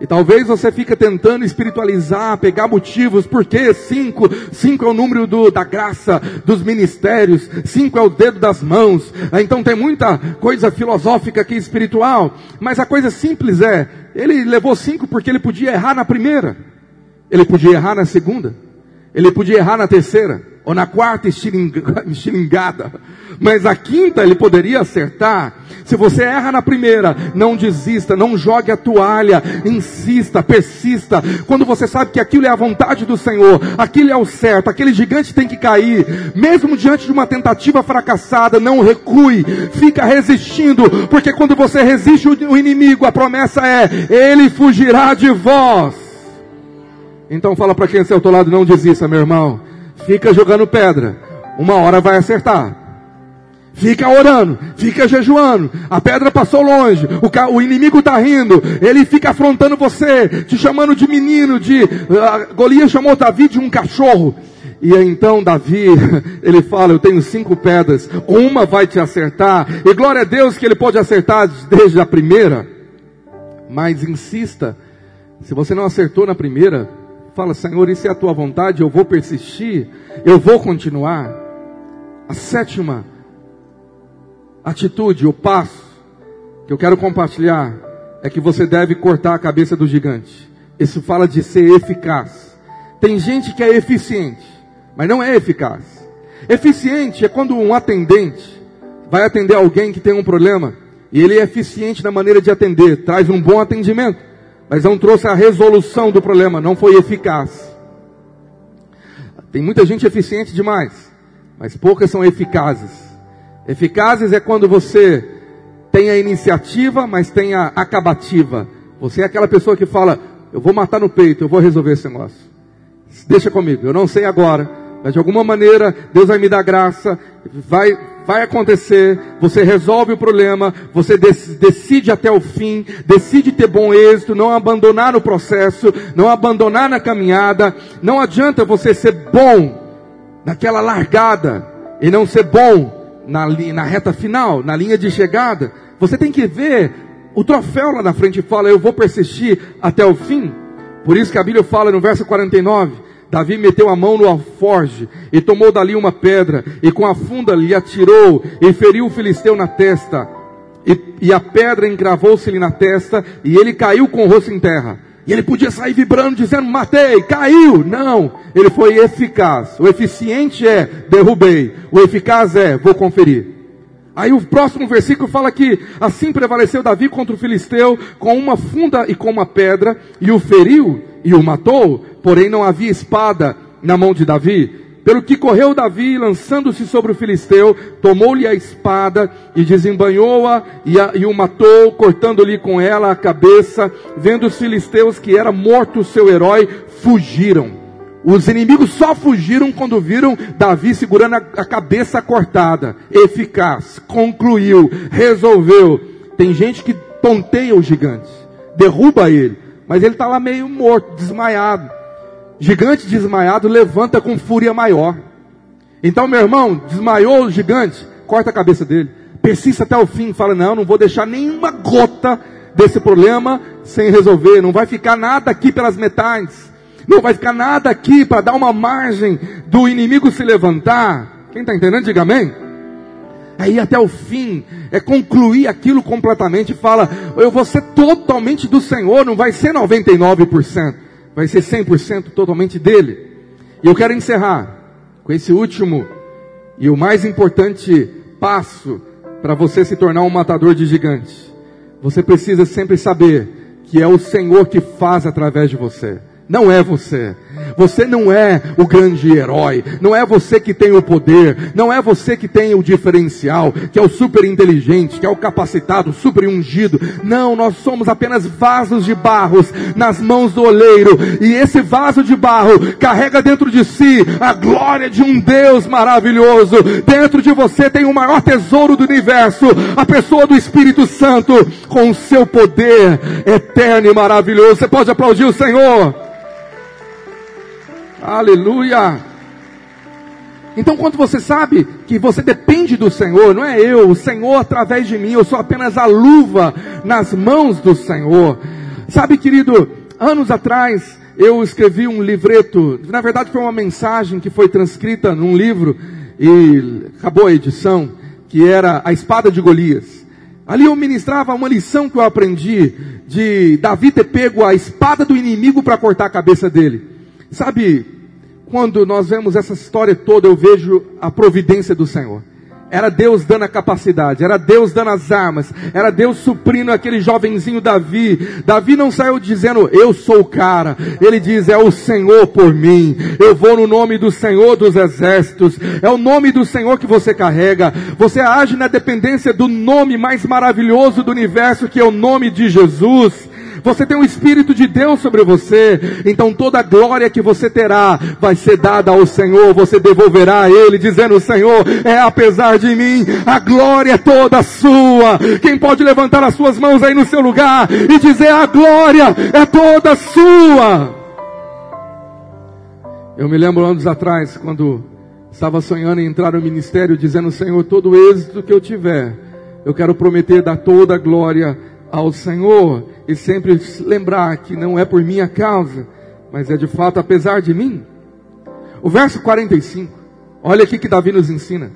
E talvez você fique tentando espiritualizar, pegar motivos, porque cinco, cinco é o número do, da graça, dos ministérios, cinco é o dedo das mãos. Ah, então tem muita coisa filosófica aqui espiritual, mas a coisa simples é, ele levou cinco porque ele podia errar na primeira, ele podia errar na segunda, ele podia errar na terceira, ou na quarta estilingada, mas a quinta ele poderia acertar. Se você erra na primeira, não desista, não jogue a toalha, insista, persista. Quando você sabe que aquilo é a vontade do Senhor, aquilo é o certo, aquele gigante tem que cair, mesmo diante de uma tentativa fracassada, não recue, fica resistindo, porque quando você resiste o inimigo, a promessa é: ele fugirá de vós. Então fala para quem é seu lado, não desista, meu irmão. Fica jogando pedra. Uma hora vai acertar. Fica orando, fica jejuando. A pedra passou longe, o, o inimigo está rindo. Ele fica afrontando você, te chamando de menino, de. Uh, Golias chamou Davi de um cachorro. E então Davi, ele fala: Eu tenho cinco pedras, uma vai te acertar. E glória a Deus que ele pode acertar desde a primeira. Mas insista, se você não acertou na primeira, fala: Senhor, isso é a tua vontade, eu vou persistir, eu vou continuar. A sétima atitude, o passo que eu quero compartilhar é que você deve cortar a cabeça do gigante. Isso fala de ser eficaz. Tem gente que é eficiente, mas não é eficaz. Eficiente é quando um atendente vai atender alguém que tem um problema e ele é eficiente na maneira de atender, traz um bom atendimento, mas não trouxe a resolução do problema, não foi eficaz. Tem muita gente eficiente demais, mas poucas são eficazes. Eficazes é quando você tem a iniciativa, mas tem a acabativa. Você é aquela pessoa que fala: Eu vou matar no peito, eu vou resolver esse negócio. Deixa comigo, eu não sei agora, mas de alguma maneira Deus vai me dar graça, vai, vai acontecer, você resolve o problema, você decide até o fim, decide ter bom êxito, não abandonar o processo, não abandonar na caminhada. Não adianta você ser bom naquela largada e não ser bom na, na reta final, na linha de chegada, você tem que ver o troféu lá na frente e fala, eu vou persistir até o fim. Por isso que a Bíblia fala no verso 49, Davi meteu a mão no alforge e tomou dali uma pedra e com a funda lhe atirou e feriu o filisteu na testa. E, e a pedra encravou-se-lhe na testa e ele caiu com o rosto em terra. E ele podia sair vibrando, dizendo: matei, caiu. Não, ele foi eficaz. O eficiente é derrubei. O eficaz é vou conferir. Aí o próximo versículo fala que assim prevaleceu Davi contra o filisteu com uma funda e com uma pedra e o feriu e o matou. Porém não havia espada na mão de Davi. Pelo que correu Davi, lançando-se sobre o filisteu, tomou-lhe a espada e desembanhou-a e, e, o matou, cortando-lhe com ela a cabeça. Vendo os filisteus que era morto o seu herói, fugiram. Os inimigos só fugiram quando viram Davi segurando a, a cabeça cortada. Eficaz, concluiu, resolveu. Tem gente que tonteia o gigante, derruba ele, mas ele está lá meio morto, desmaiado. Gigante desmaiado levanta com fúria maior. Então, meu irmão, desmaiou o gigante, corta a cabeça dele. Persista até o fim, fala: Não, não vou deixar nenhuma gota desse problema sem resolver. Não vai ficar nada aqui pelas metades. Não vai ficar nada aqui para dar uma margem do inimigo se levantar. Quem está entendendo, diga amém. É ir até o fim, é concluir aquilo completamente. Fala, eu vou ser totalmente do Senhor, não vai ser 99% vai ser 100% totalmente dele. E eu quero encerrar com esse último e o mais importante passo para você se tornar um matador de gigantes. Você precisa sempre saber que é o Senhor que faz através de você. Não é você. Você não é o grande herói. Não é você que tem o poder. Não é você que tem o diferencial, que é o super inteligente, que é o capacitado, super ungido. Não, nós somos apenas vasos de barros nas mãos do oleiro. E esse vaso de barro carrega dentro de si a glória de um Deus maravilhoso. Dentro de você tem o maior tesouro do universo, a pessoa do Espírito Santo, com o seu poder eterno e maravilhoso. Você pode aplaudir o Senhor. Aleluia. Então, quando você sabe que você depende do Senhor, não é eu, o Senhor através de mim, eu sou apenas a luva nas mãos do Senhor. Sabe, querido, anos atrás eu escrevi um livreto, na verdade foi uma mensagem que foi transcrita num livro e acabou a edição, que era A Espada de Golias. Ali eu ministrava uma lição que eu aprendi de Davi ter pego a espada do inimigo para cortar a cabeça dele. Sabe, quando nós vemos essa história toda, eu vejo a providência do Senhor. Era Deus dando a capacidade, era Deus dando as armas, era Deus suprindo aquele jovenzinho Davi. Davi não saiu dizendo, eu sou o cara. Ele diz, é o Senhor por mim. Eu vou no nome do Senhor dos exércitos. É o nome do Senhor que você carrega. Você age na dependência do nome mais maravilhoso do universo, que é o nome de Jesus. Você tem o Espírito de Deus sobre você. Então toda a glória que você terá vai ser dada ao Senhor. Você devolverá a Ele, dizendo: Senhor, é apesar de mim, a glória é toda sua. Quem pode levantar as suas mãos aí no seu lugar e dizer: A glória é toda sua. Eu me lembro anos atrás, quando estava sonhando em entrar no ministério, dizendo: Senhor, todo o êxito que eu tiver, eu quero prometer dar toda a glória ao Senhor e sempre lembrar que não é por minha causa, mas é de fato apesar de mim. O verso 45, olha aqui que Davi nos ensina.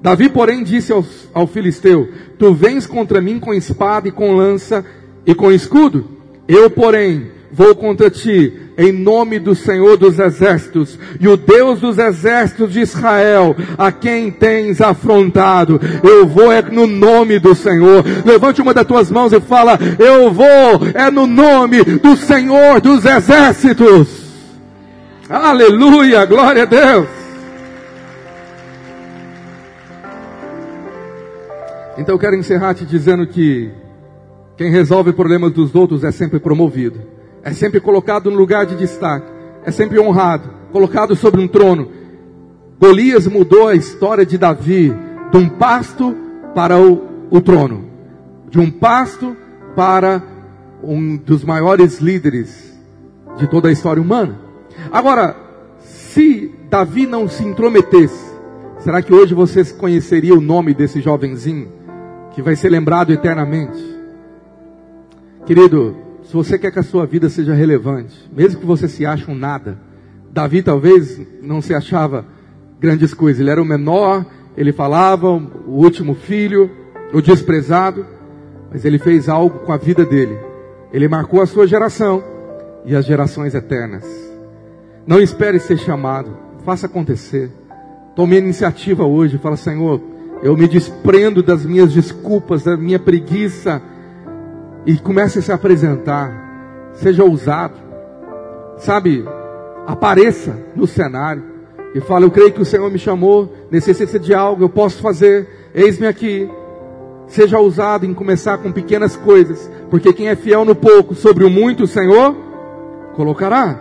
Davi, porém, disse ao, ao filisteu: Tu vens contra mim com espada e com lança e com escudo. Eu, porém, vou contra ti em nome do Senhor dos exércitos e o Deus dos exércitos de Israel, a quem tens afrontado. Eu vou é no nome do Senhor. Levante uma das tuas mãos e fala: Eu vou é no nome do Senhor dos exércitos. Aleluia, glória a Deus. Então eu quero encerrar te dizendo que quem resolve problemas dos outros é sempre promovido é sempre colocado no lugar de destaque, é sempre honrado, colocado sobre um trono. Golias mudou a história de Davi de um pasto para o, o trono, de um pasto para um dos maiores líderes de toda a história humana. Agora, se Davi não se intrometesse, será que hoje você conheceria o nome desse jovenzinho que vai ser lembrado eternamente? Querido, se você quer que a sua vida seja relevante, mesmo que você se ache um nada, Davi talvez não se achava grandes coisas. Ele era o menor, ele falava, o último filho, o desprezado, mas ele fez algo com a vida dele. Ele marcou a sua geração e as gerações eternas. Não espere ser chamado, faça acontecer. Tome a iniciativa hoje, fala, Senhor, eu me desprendo das minhas desculpas, da minha preguiça, e comece a se apresentar. Seja ousado. Sabe, apareça no cenário e fale: Eu creio que o Senhor me chamou, necessita de algo, eu posso fazer, eis-me aqui. Seja ousado em começar com pequenas coisas, porque quem é fiel no pouco, sobre o muito, o Senhor colocará.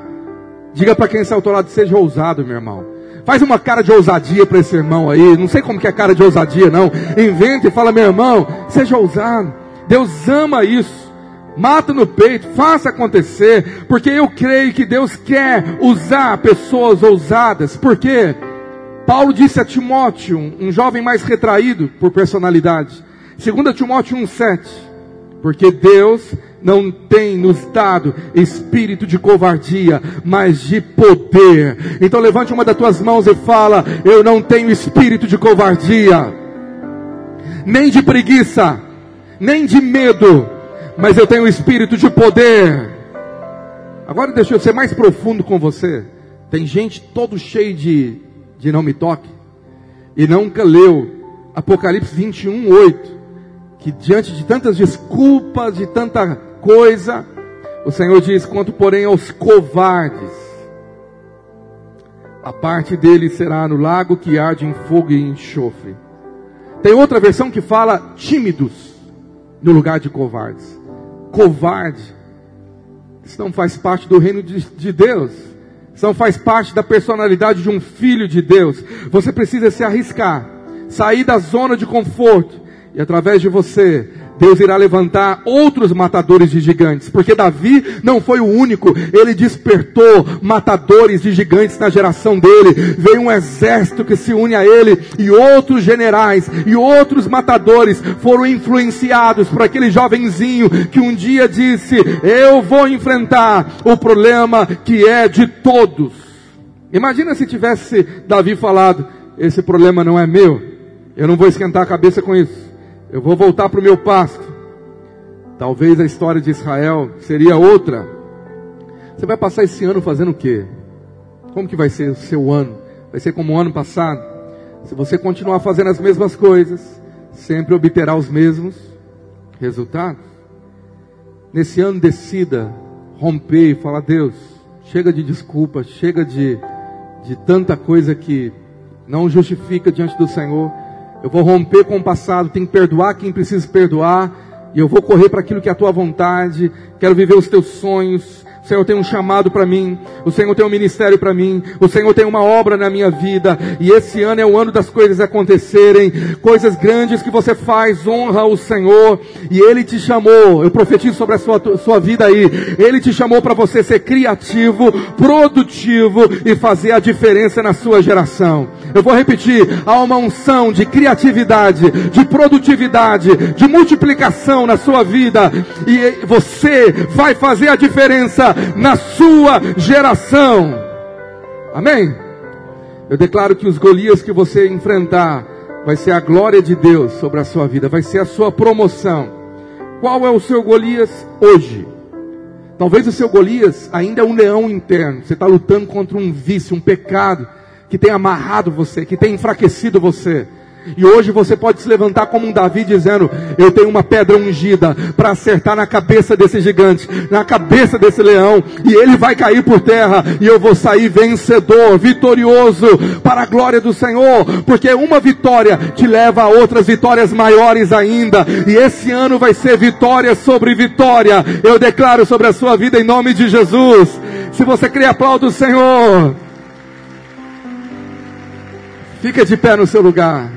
Diga para quem está ao teu lado: Seja ousado, meu irmão. Faz uma cara de ousadia para esse irmão aí. Não sei como que é cara de ousadia, não. Inventa e fala, meu irmão, seja ousado. Deus ama isso. Mata no peito, faça acontecer, porque eu creio que Deus quer usar pessoas ousadas. Porque Paulo disse a Timóteo, um jovem mais retraído por personalidade, 2 Timóteo 1,7, porque Deus não tem nos dado espírito de covardia, mas de poder. Então levante uma das tuas mãos e fala: Eu não tenho espírito de covardia, nem de preguiça nem de medo, mas eu tenho um espírito de poder. Agora deixa eu ser mais profundo com você. Tem gente todo cheio de, de não me toque e nunca leu Apocalipse 21, 8. Que diante de tantas desculpas, de tanta coisa, o Senhor diz: quanto porém aos covardes, a parte deles será no lago que arde em fogo e enxofre. Tem outra versão que fala tímidos no lugar de covardes. Covarde. Isso não faz parte do reino de, de Deus. Isso não faz parte da personalidade de um filho de Deus. Você precisa se arriscar, sair da zona de conforto e através de você Deus irá levantar outros matadores de gigantes, porque Davi não foi o único, ele despertou matadores de gigantes na geração dele. Veio um exército que se une a ele, e outros generais e outros matadores foram influenciados por aquele jovenzinho que um dia disse: Eu vou enfrentar o problema que é de todos. Imagina se tivesse Davi falado: Esse problema não é meu, eu não vou esquentar a cabeça com isso. Eu vou voltar para o meu pasto. Talvez a história de Israel seria outra. Você vai passar esse ano fazendo o quê? Como que vai ser o seu ano? Vai ser como o ano passado? Se você continuar fazendo as mesmas coisas, sempre obterá os mesmos resultados. Nesse ano decida romper e falar, Deus, chega de desculpa, chega de, de tanta coisa que não justifica diante do Senhor. Eu vou romper com o passado, tenho que perdoar quem precisa perdoar, e eu vou correr para aquilo que é a tua vontade, quero viver os teus sonhos, Senhor tem um chamado para mim, o Senhor tem um ministério para mim, o Senhor tem uma obra na minha vida, e esse ano é o ano das coisas acontecerem, coisas grandes que você faz, honra o Senhor, e Ele te chamou, eu profetizo sobre a sua, sua vida aí, Ele te chamou para você ser criativo, produtivo e fazer a diferença na sua geração. Eu vou repetir, há uma unção de criatividade, de produtividade, de multiplicação na sua vida, e você vai fazer a diferença na sua geração. Amém? Eu declaro que os Golias que você enfrentar vai ser a glória de Deus sobre a sua vida, vai ser a sua promoção. Qual é o seu Golias hoje? Talvez o seu Golias ainda é um leão interno. Você está lutando contra um vício, um pecado que tem amarrado você, que tem enfraquecido você. E hoje você pode se levantar como um Davi dizendo: Eu tenho uma pedra ungida para acertar na cabeça desse gigante, na cabeça desse leão, e ele vai cair por terra, e eu vou sair vencedor, vitorioso, para a glória do Senhor, porque uma vitória te leva a outras vitórias maiores ainda, e esse ano vai ser vitória sobre vitória. Eu declaro sobre a sua vida em nome de Jesus. Se você crê, aplauda o Senhor. Fica de pé no seu lugar.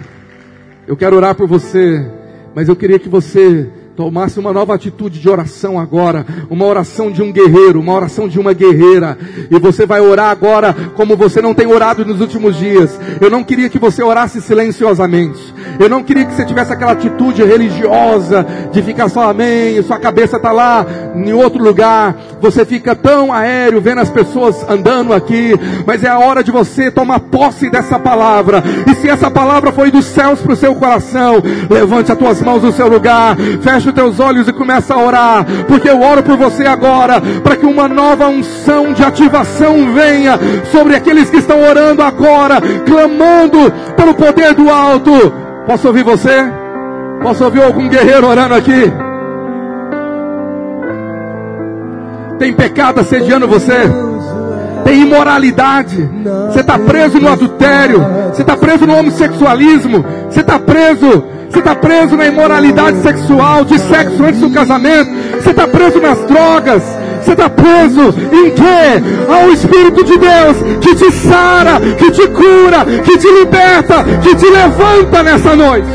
Eu quero orar por você, mas eu queria que você tomasse uma nova atitude de oração agora, uma oração de um guerreiro, uma oração de uma guerreira, e você vai orar agora como você não tem orado nos últimos dias. Eu não queria que você orasse silenciosamente. Eu não queria que você tivesse aquela atitude religiosa de ficar só amém, sua cabeça está lá em outro lugar. Você fica tão aéreo vendo as pessoas andando aqui, mas é a hora de você tomar posse dessa palavra. E se essa palavra foi dos céus para o seu coração, levante as tuas mãos no seu lugar, feche os teus olhos e começa a orar, porque eu oro por você agora, para que uma nova unção de ativação venha sobre aqueles que estão orando agora, clamando pelo poder do alto. Posso ouvir você? Posso ouvir algum guerreiro orando aqui? Tem pecado assediando você? Tem imoralidade? Você está preso no adultério? Você está preso no homossexualismo? Você está preso você está preso na imoralidade sexual, de sexo antes do casamento. Você está preso nas drogas. Você está preso em quê? Ao Espírito de Deus que te sara, que te cura, que te liberta, que te levanta nessa noite.